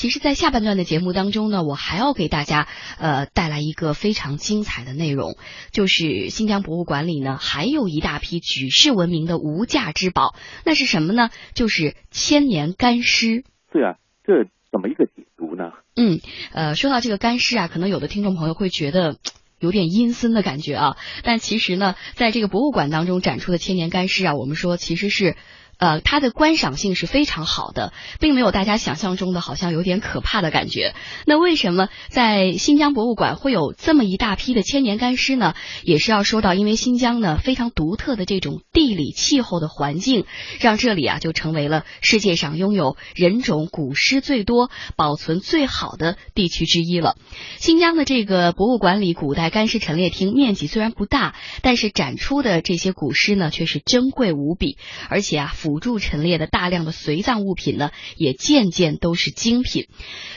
其实，在下半段的节目当中呢，我还要给大家呃带来一个非常精彩的内容，就是新疆博物馆里呢还有一大批举世闻名的无价之宝，那是什么呢？就是千年干尸。对啊，这怎么一个解读呢？嗯，呃，说到这个干尸啊，可能有的听众朋友会觉得。有点阴森的感觉啊，但其实呢，在这个博物馆当中展出的千年干尸啊，我们说其实是。呃，它的观赏性是非常好的，并没有大家想象中的好像有点可怕的感觉。那为什么在新疆博物馆会有这么一大批的千年干尸呢？也是要说到，因为新疆呢非常独特的这种地理气候的环境，让这里啊就成为了世界上拥有人种古尸最多、保存最好的地区之一了。新疆的这个博物馆里古代干尸陈列厅面积虽然不大，但是展出的这些古尸呢却是珍贵无比，而且啊。辅助陈列的大量的随葬物品呢，也件件都是精品。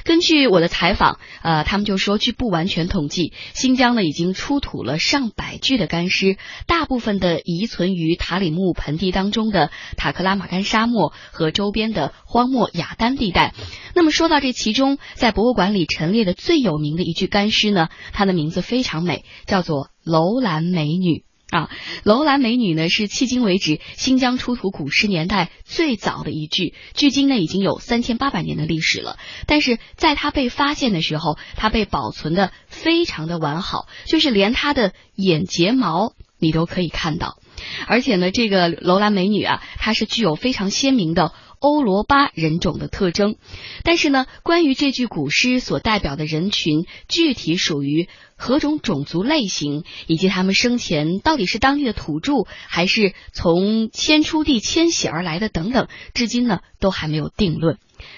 根据我的采访，呃，他们就说，据不完全统计，新疆呢已经出土了上百具的干尸，大部分的遗存于塔里木盆地当中的塔克拉玛干沙漠和周边的荒漠雅丹地带。那么说到这其中，在博物馆里陈列的最有名的一具干尸呢，它的名字非常美，叫做楼兰美女。啊，楼兰美女呢是迄今为止新疆出土古尸年代最早的一具，距今呢已经有三千八百年的历史了。但是在它被发现的时候，它被保存的非常的完好，就是连它的眼睫毛你都可以看到。而且呢，这个楼兰美女啊，她是具有非常鲜明的。欧罗巴人种的特征，但是呢，关于这句古诗所代表的人群具体属于何种种族类型，以及他们生前到底是当地的土著，还是从迁出地迁徙而来的等等，至今呢都还没有定论。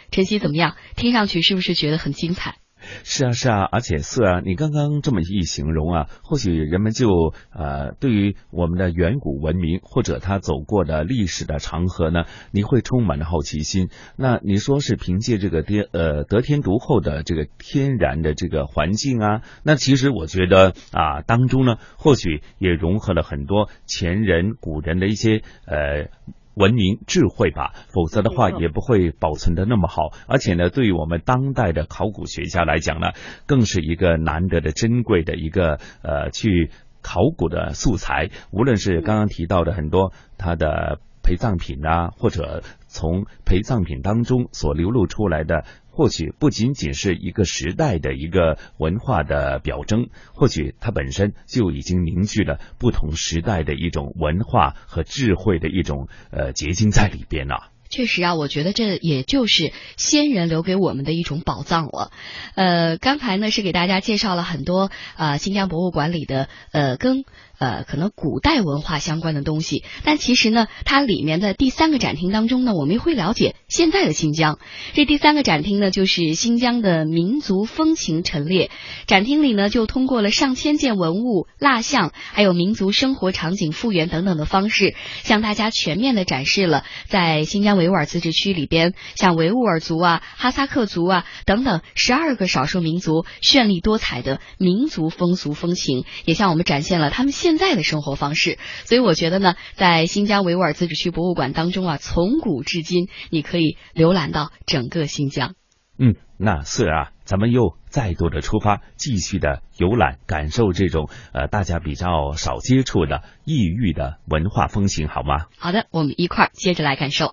晨曦怎么样？听上去是不是觉得很精彩？是啊，是啊，而且是啊，你刚刚这么一形容啊，或许人们就呃，对于我们的远古文明或者他走过的历史的长河呢，你会充满了好奇心。那你说是凭借这个天呃得天独厚的这个天然的这个环境啊，那其实我觉得啊，当中呢，或许也融合了很多前人古人的一些呃。文明智慧吧，否则的话也不会保存的那么好。而且呢，对于我们当代的考古学家来讲呢，更是一个难得的珍贵的一个呃去考古的素材。无论是刚刚提到的很多它的陪葬品啊，或者从陪葬品当中所流露出来的。或许不仅仅是一个时代的一个文化的表征，或许它本身就已经凝聚了不同时代的一种文化和智慧的一种呃结晶在里边了。确实啊，我觉得这也就是先人留给我们的一种宝藏了。呃，刚才呢是给大家介绍了很多啊新疆博物馆里的呃跟。呃，可能古代文化相关的东西，但其实呢，它里面的第三个展厅当中呢，我们会了解现在的新疆。这第三个展厅呢，就是新疆的民族风情陈列。展厅里呢，就通过了上千件文物、蜡像，还有民族生活场景复原等等的方式，向大家全面的展示了在新疆维吾尔自治区里边，像维吾尔族啊、哈萨克族啊等等十二个少数民族绚丽多彩的民族风俗风情，也向我们展现了他们。现在的生活方式，所以我觉得呢，在新疆维吾尔自治区博物馆当中啊，从古至今，你可以浏览到整个新疆。嗯，那是啊，咱们又再度的出发，继续的游览，感受这种呃大家比较少接触的异域的文化风情，好吗？好的，我们一块儿接着来感受。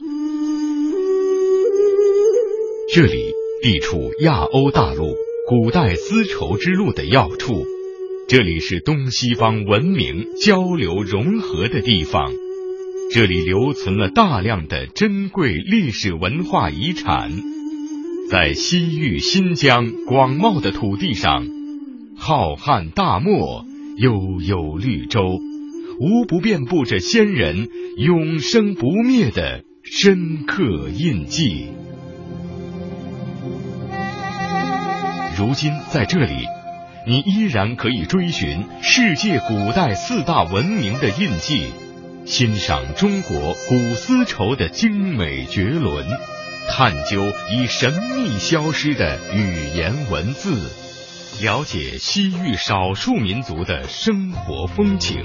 这里地处亚欧大陆古代丝绸之路的要处。这里是东西方文明交流融合的地方，这里留存了大量的珍贵历史文化遗产。在西域新疆广袤的土地上，浩瀚大漠、悠悠绿洲，无不遍布着先人永生不灭的深刻印记。如今在这里。你依然可以追寻世界古代四大文明的印记，欣赏中国古丝绸的精美绝伦，探究已神秘消失的语言文字，了解西域少数民族的生活风情。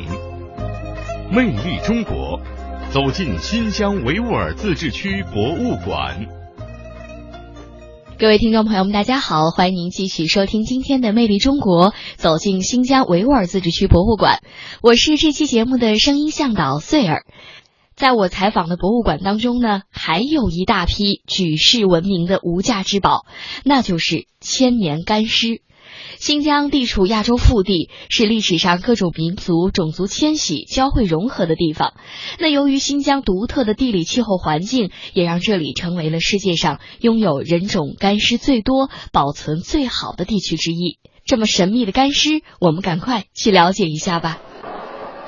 魅力中国，走进新疆维吾尔自治区博物馆。各位听众朋友们，大家好，欢迎您继续收听今天的《魅力中国》，走进新疆维吾尔自治区博物馆。我是这期节目的声音向导穗儿。在我采访的博物馆当中呢，还有一大批举世闻名的无价之宝，那就是千年干尸。新疆地处亚洲腹地，是历史上各种民族种族迁徙交汇融合的地方。那由于新疆独特的地理气候环境，也让这里成为了世界上拥有人种干尸最多、保存最好的地区之一。这么神秘的干尸，我们赶快去了解一下吧。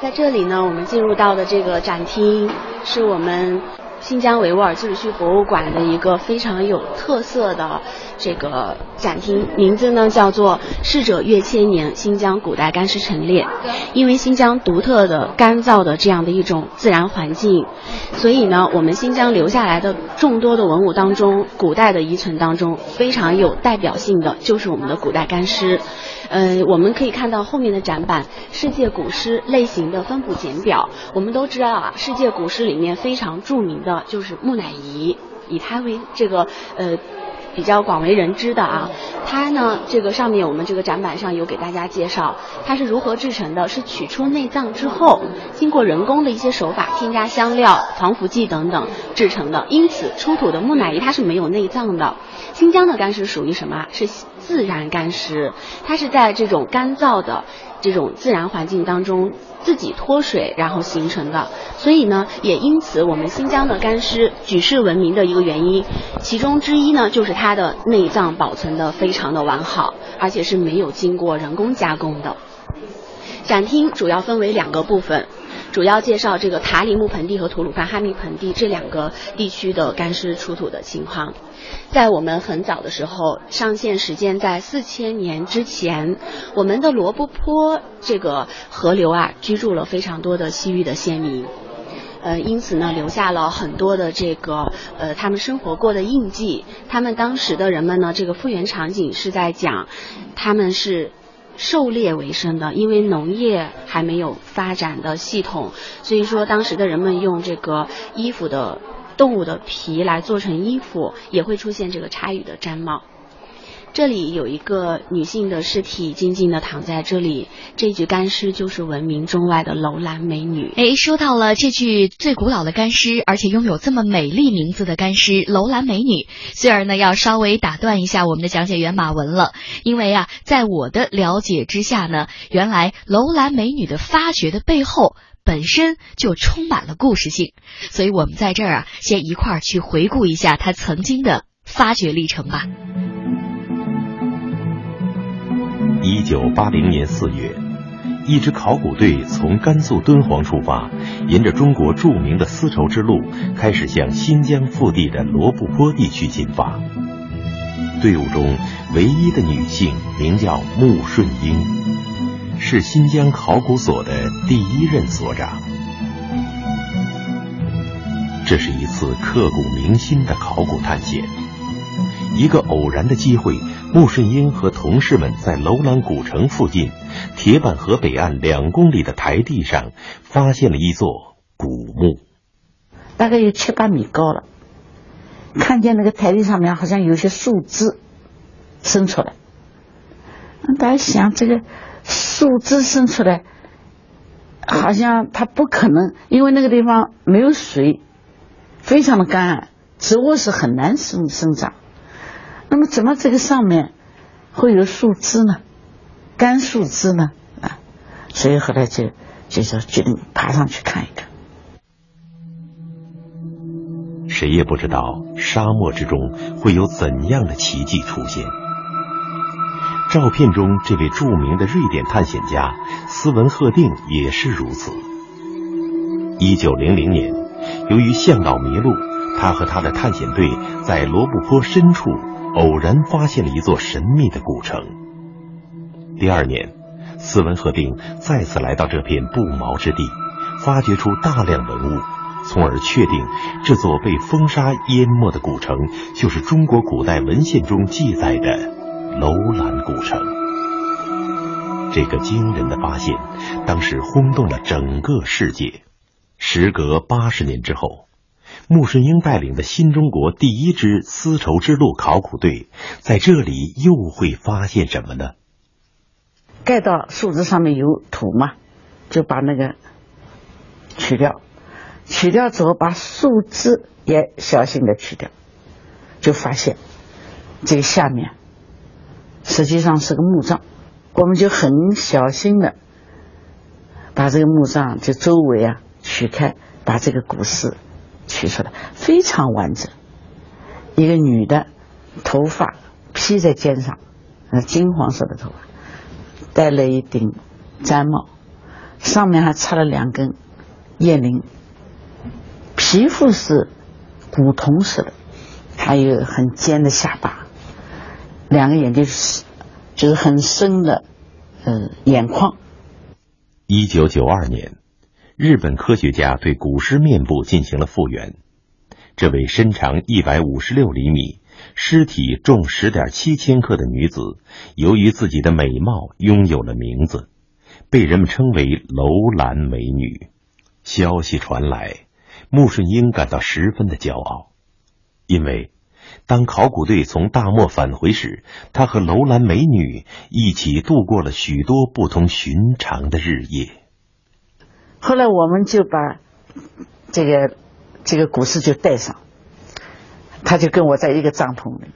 在这里呢，我们进入到的这个展厅，是我们。新疆维吾尔自治区博物馆的一个非常有特色的这个展厅，名字呢叫做“逝者越千年：新疆古代干尸陈列”。因为新疆独特的干燥的这样的一种自然环境，所以呢，我们新疆留下来的众多的文物当中，古代的遗存当中非常有代表性的就是我们的古代干尸。嗯，我们可以看到后面的展板“世界古尸类型的分布简表”。我们都知道啊，世界古尸里面非常著名的就是木乃伊，以它为这个呃。比较广为人知的啊，它呢，这个上面我们这个展板上有给大家介绍，它是如何制成的，是取出内脏之后，经过人工的一些手法，添加香料、防腐剂等等制成的，因此出土的木乃伊它是没有内脏的。新疆的干尸属于什么？是自然干尸，它是在这种干燥的。这种自然环境当中自己脱水然后形成的，所以呢，也因此我们新疆的干尸举世闻名的一个原因，其中之一呢，就是它的内脏保存的非常的完好，而且是没有经过人工加工的。展厅主要分为两个部分。主要介绍这个塔里木盆地和吐鲁番哈密盆地这两个地区的干尸出土的情况。在我们很早的时候，上线时间在四千年之前，我们的罗布泊这个河流啊，居住了非常多的西域的先民，呃，因此呢，留下了很多的这个呃他们生活过的印记。他们当时的人们呢，这个复原场景是在讲，他们是。狩猎为生的，因为农业还没有发展的系统，所以说当时的人们用这个衣服的动物的皮来做成衣服，也会出现这个差羽的毡帽。这里有一个女性的尸体静静的躺在这里，这具干尸就是闻名中外的楼兰美女。哎，说到了这具最古老的干尸，而且拥有这么美丽名字的干尸楼兰美女，虽然呢要稍微打断一下我们的讲解员马文了，因为啊，在我的了解之下呢，原来楼兰美女的发掘的背后本身就充满了故事性，所以我们在这儿啊，先一块儿去回顾一下她曾经的发掘历程吧。一九八零年四月，一支考古队从甘肃敦煌出发，沿着中国著名的丝绸之路，开始向新疆腹地的罗布泊地区进发。队伍中唯一的女性名叫穆顺英，是新疆考古所的第一任所长。这是一次刻骨铭心的考古探险。一个偶然的机会。穆顺英和同事们在楼兰古城附近铁板河北岸两公里的台地上发现了一座古墓，大概有七八米高了。看见那个台地上面好像有些树枝伸出来，大家想这个树枝伸出来，好像它不可能，因为那个地方没有水，非常的干，植物是很难生生长。那么，怎么这个上面会有树枝呢？干树枝呢？啊，所以后来就就说决定爬上去看一看。谁也不知道沙漠之中会有怎样的奇迹出现。照片中这位著名的瑞典探险家斯文赫定也是如此。一九零零年，由于向导迷路，他和他的探险队在罗布泊深处。偶然发现了一座神秘的古城。第二年，斯文赫定再次来到这片不毛之地，发掘出大量文物，从而确定这座被风沙淹没的古城就是中国古代文献中记载的楼兰古城。这个惊人的发现，当时轰动了整个世界。时隔八十年之后。穆顺英带领的新中国第一支丝绸之路考古队在这里又会发现什么呢？盖到树枝上面有土嘛，就把那个取掉，取掉之后把树枝也小心的取掉，就发现这个下面实际上是个墓葬，我们就很小心的把这个墓葬就周围啊取开，把这个古尸取出来，非常完整。一个女的，头发披在肩上，呃，金黄色的头发。戴了一顶毡帽，上面还插了两根叶翎，皮肤是古铜色的，还有很尖的下巴，两个眼睛是就是很深的呃眼眶。一九九二年，日本科学家对古尸面部进行了复原，这位身长一百五十六厘米。尸体重十点七千克的女子，由于自己的美貌，拥有了名字，被人们称为“楼兰美女”。消息传来，穆顺英感到十分的骄傲，因为当考古队从大漠返回时，他和楼兰美女一起度过了许多不同寻常的日夜。后来，我们就把这个这个古尸就带上。他就跟我在一个帐篷里，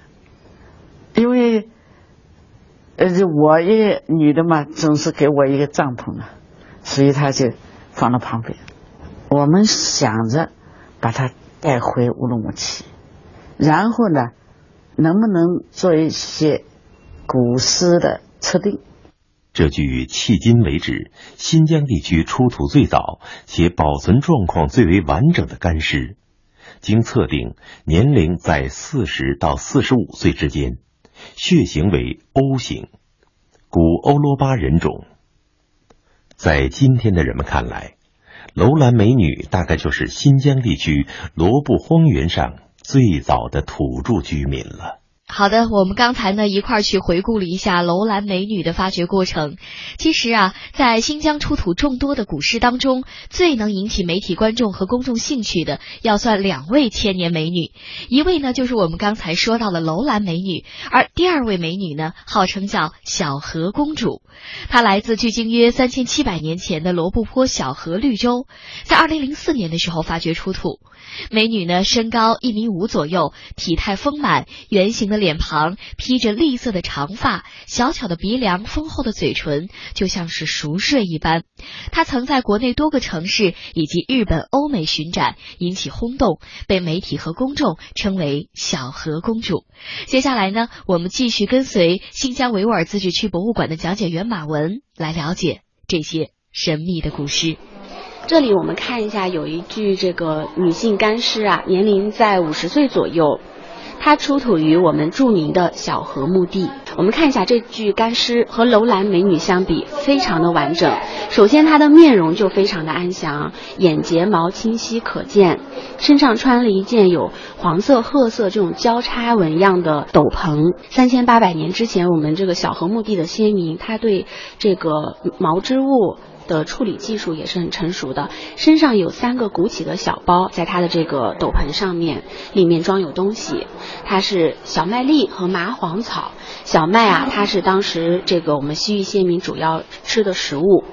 因为呃，我一个女的嘛，总是给我一个帐篷嘛，所以他就放到旁边。我们想着把他带回乌鲁木齐，然后呢，能不能做一些古尸的测定？这具迄今为止新疆地区出土最早且保存状况最为完整的干尸。经测定，年龄在四十到四十五岁之间，血型为 O 型，古欧罗巴人种。在今天的人们看来，楼兰美女大概就是新疆地区罗布荒原上最早的土著居民了。好的，我们刚才呢一块儿去回顾了一下楼兰美女的发掘过程。其实啊，在新疆出土众多的古尸当中，最能引起媒体观众和公众兴趣的，要算两位千年美女。一位呢就是我们刚才说到的楼兰美女，而第二位美女呢，号称叫小河公主。她来自距今约三千七百年前的罗布泊小河绿洲，在二零零四年的时候发掘出土。美女呢，身高一米五左右，体态丰满，圆形的脸庞，披着栗色的长发，小巧的鼻梁，丰厚的嘴唇，就像是熟睡一般。她曾在国内多个城市以及日本、欧美巡展，引起轰动，被媒体和公众称为“小河公主”。接下来呢，我们继续跟随新疆维吾尔自治区博物馆的讲解员马文来了解这些神秘的古诗。这里我们看一下，有一具这个女性干尸啊，年龄在五十岁左右，它出土于我们著名的小河墓地。我们看一下这具干尸和楼兰美女相比，非常的完整。首先，她的面容就非常的安详，眼睫毛清晰可见，身上穿了一件有黄色、褐色这种交叉纹样的斗篷。三千八百年之前，我们这个小河墓地的先民，他对这个毛织物。的处理技术也是很成熟的，身上有三个鼓起的小包，在他的这个斗篷上面，里面装有东西，它是小麦粒和麻黄草。小麦啊，它是当时这个我们西域先民主要吃的食物。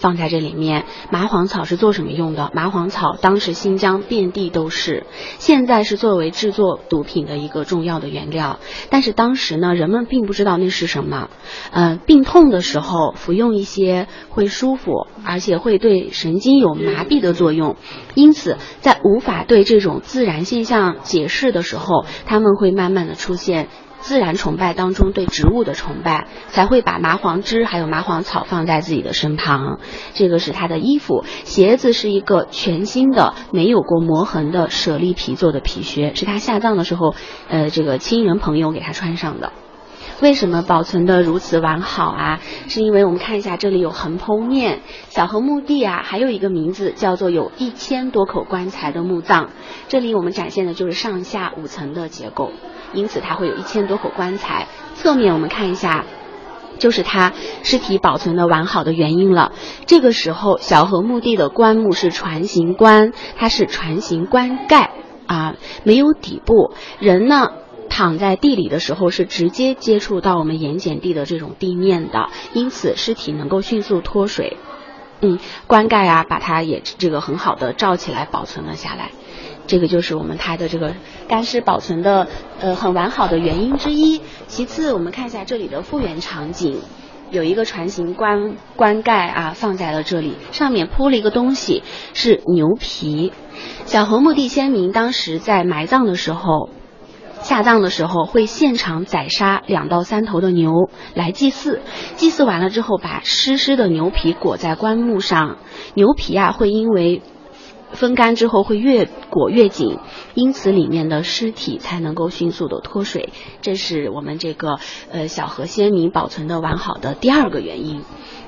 放在这里面，麻黄草是做什么用的？麻黄草当时新疆遍地都是，现在是作为制作毒品的一个重要的原料。但是当时呢，人们并不知道那是什么。嗯，病痛的时候服用一些会舒服，而且会对神经有麻痹的作用。因此，在无法对这种自然现象解释的时候，他们会慢慢的出现。自然崇拜当中对植物的崇拜，才会把麻黄枝还有麻黄草放在自己的身旁。这个是他的衣服，鞋子是一个全新的、没有过磨痕的舍利皮做的皮靴，是他下葬的时候，呃，这个亲人朋友给他穿上的。为什么保存的如此完好啊？是因为我们看一下，这里有横剖面。小河墓地啊，还有一个名字叫做有一千多口棺材的墓葬。这里我们展现的就是上下五层的结构。因此，它会有一千多口棺材。侧面我们看一下，就是它尸体保存的完好的原因了。这个时候，小河墓地的棺木是船形棺，它是船形棺盖。啊，没有底部，人呢。躺在地里的时候是直接接触到我们盐碱地的这种地面的，因此尸体能够迅速脱水。嗯，棺盖啊，把它也这个很好的罩起来保存了下来。这个就是我们它的这个干尸保存的呃很完好的原因之一。其次，我们看一下这里的复原场景，有一个船形棺棺盖啊放在了这里，上面铺了一个东西是牛皮。小河墓地先民当时在埋葬的时候。下葬的时候会现场宰杀两到三头的牛来祭祀，祭祀完了之后把湿湿的牛皮裹在棺木上，牛皮啊会因为风干之后会越裹越紧，因此里面的尸体才能够迅速的脱水，这是我们这个呃小河先民保存的完好的第二个原因。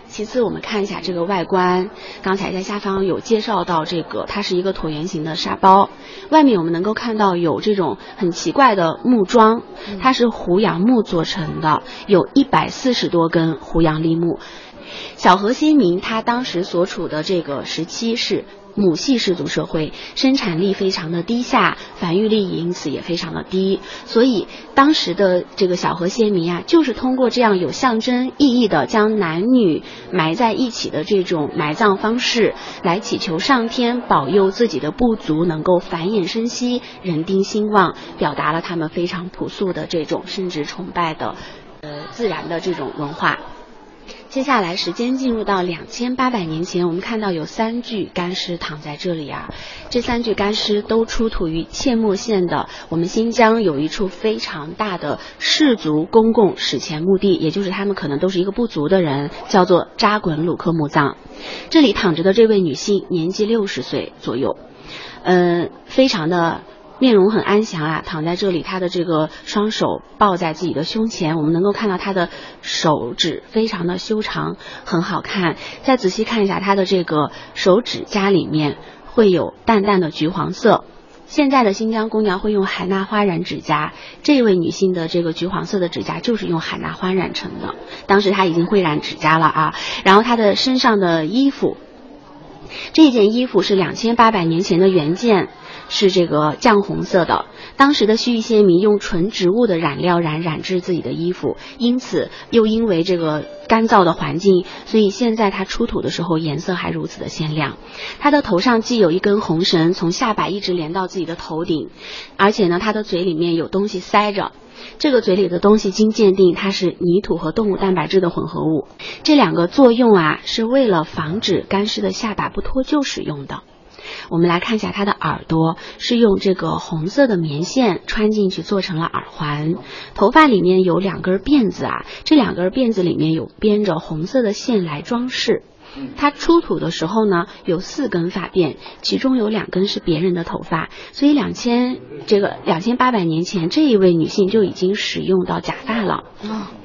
其次，我们看一下这个外观。刚才在下方有介绍到，这个它是一个椭圆形的沙包，外面我们能够看到有这种很奇怪的木桩，它是胡杨木做成的，有一百四十多根胡杨立木。小河先民他当时所处的这个时期是。母系氏族社会生产力非常的低下，繁育力因此也非常的低，所以当时的这个小河先民啊，就是通过这样有象征意义的将男女埋在一起的这种埋葬方式，来祈求上天保佑自己的部族能够繁衍生息、人丁兴旺，表达了他们非常朴素的这种甚至崇拜的，呃自然的这种文化。接下来时间进入到两千八百年前，我们看到有三具干尸躺在这里啊。这三具干尸都出土于阡陌县的我们新疆有一处非常大的氏族公共史前墓地，也就是他们可能都是一个部族的人，叫做扎滚鲁克墓葬。这里躺着的这位女性年纪六十岁左右，嗯，非常的。面容很安详啊，躺在这里，他的这个双手抱在自己的胸前，我们能够看到他的手指非常的修长，很好看。再仔细看一下他的这个手指甲里面会有淡淡的橘黄色。现在的新疆姑娘会用海娜花染指甲，这位女性的这个橘黄色的指甲就是用海娜花染成的。当时她已经会染指甲了啊，然后她的身上的衣服，这件衣服是两千八百年前的原件。是这个绛红色的。当时的西域先民用纯植物的染料染染制自己的衣服，因此又因为这个干燥的环境，所以现在它出土的时候颜色还如此的鲜亮。它的头上系有一根红绳，从下巴一直连到自己的头顶，而且呢，它的嘴里面有东西塞着。这个嘴里的东西经鉴定，它是泥土和动物蛋白质的混合物。这两个作用啊，是为了防止干尸的下巴不脱臼使用的。我们来看一下它的耳朵，是用这个红色的棉线穿进去做成了耳环。头发里面有两根辫子啊，这两根辫子里面有编着红色的线来装饰。它出土的时候呢，有四根发辫，其中有两根是别人的头发，所以两千这个两千八百年前，这一位女性就已经使用到假发了。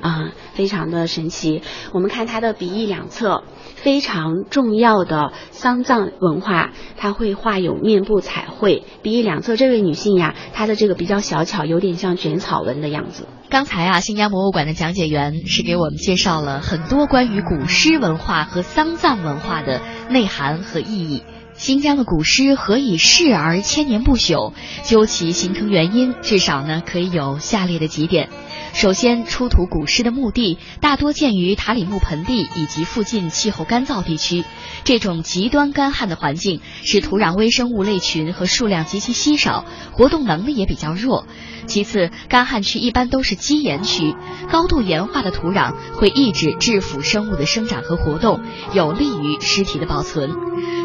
啊，非常的神奇。我们看她的鼻翼两侧。非常重要的丧葬文化，它会画有面部彩绘。鼻翼两侧这位女性呀，她的这个比较小巧，有点像卷草纹的样子。刚才啊，新疆博物馆的讲解员是给我们介绍了很多关于古诗文化和丧葬文化的内涵和意义。新疆的古诗何以逝而千年不朽？究其形成原因，至少呢可以有下列的几点。首先，出土古诗的墓地大多建于塔里木盆地以及附近气候干燥地区，这种极端干旱的环境使土壤微生物类群和数量极其稀少，活动能力也比较弱。其次，干旱区一般都是基岩区，高度盐化的土壤会抑制致腐生物的生长和活动，有利于尸体的保存。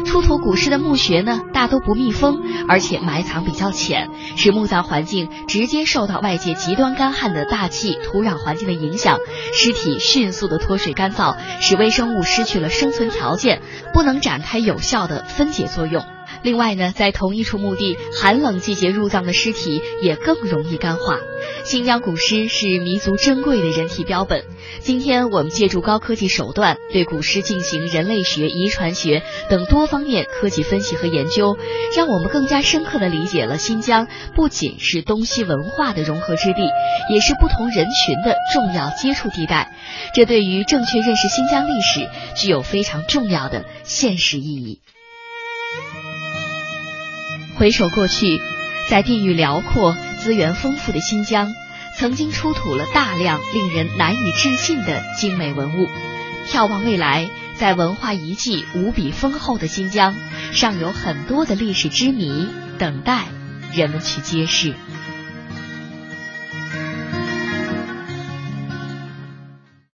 出土古尸的墓穴呢，大都不密封，而且埋藏比较浅，使墓葬环境直接受到外界极端干旱的大气、土壤环境的影响，尸体迅速的脱水干燥，使微生物失去了生存条件，不能展开有效的分解作用。另外呢，在同一处墓地，寒冷季节入葬的尸体也更容易干化。新疆古尸是弥足珍贵的人体标本。今天我们借助高科技手段，对古尸进行人类学、遗传学等多方面科技分析和研究，让我们更加深刻地理解了新疆不仅是东西文化的融合之地，也是不同人群的重要接触地带。这对于正确认识新疆历史具有非常重要的现实意义。回首过去，在地域辽阔、资源丰富的新疆，曾经出土了大量令人难以置信的精美文物。眺望未来，在文化遗迹无比丰厚的新疆，尚有很多的历史之谜等待人们去揭示。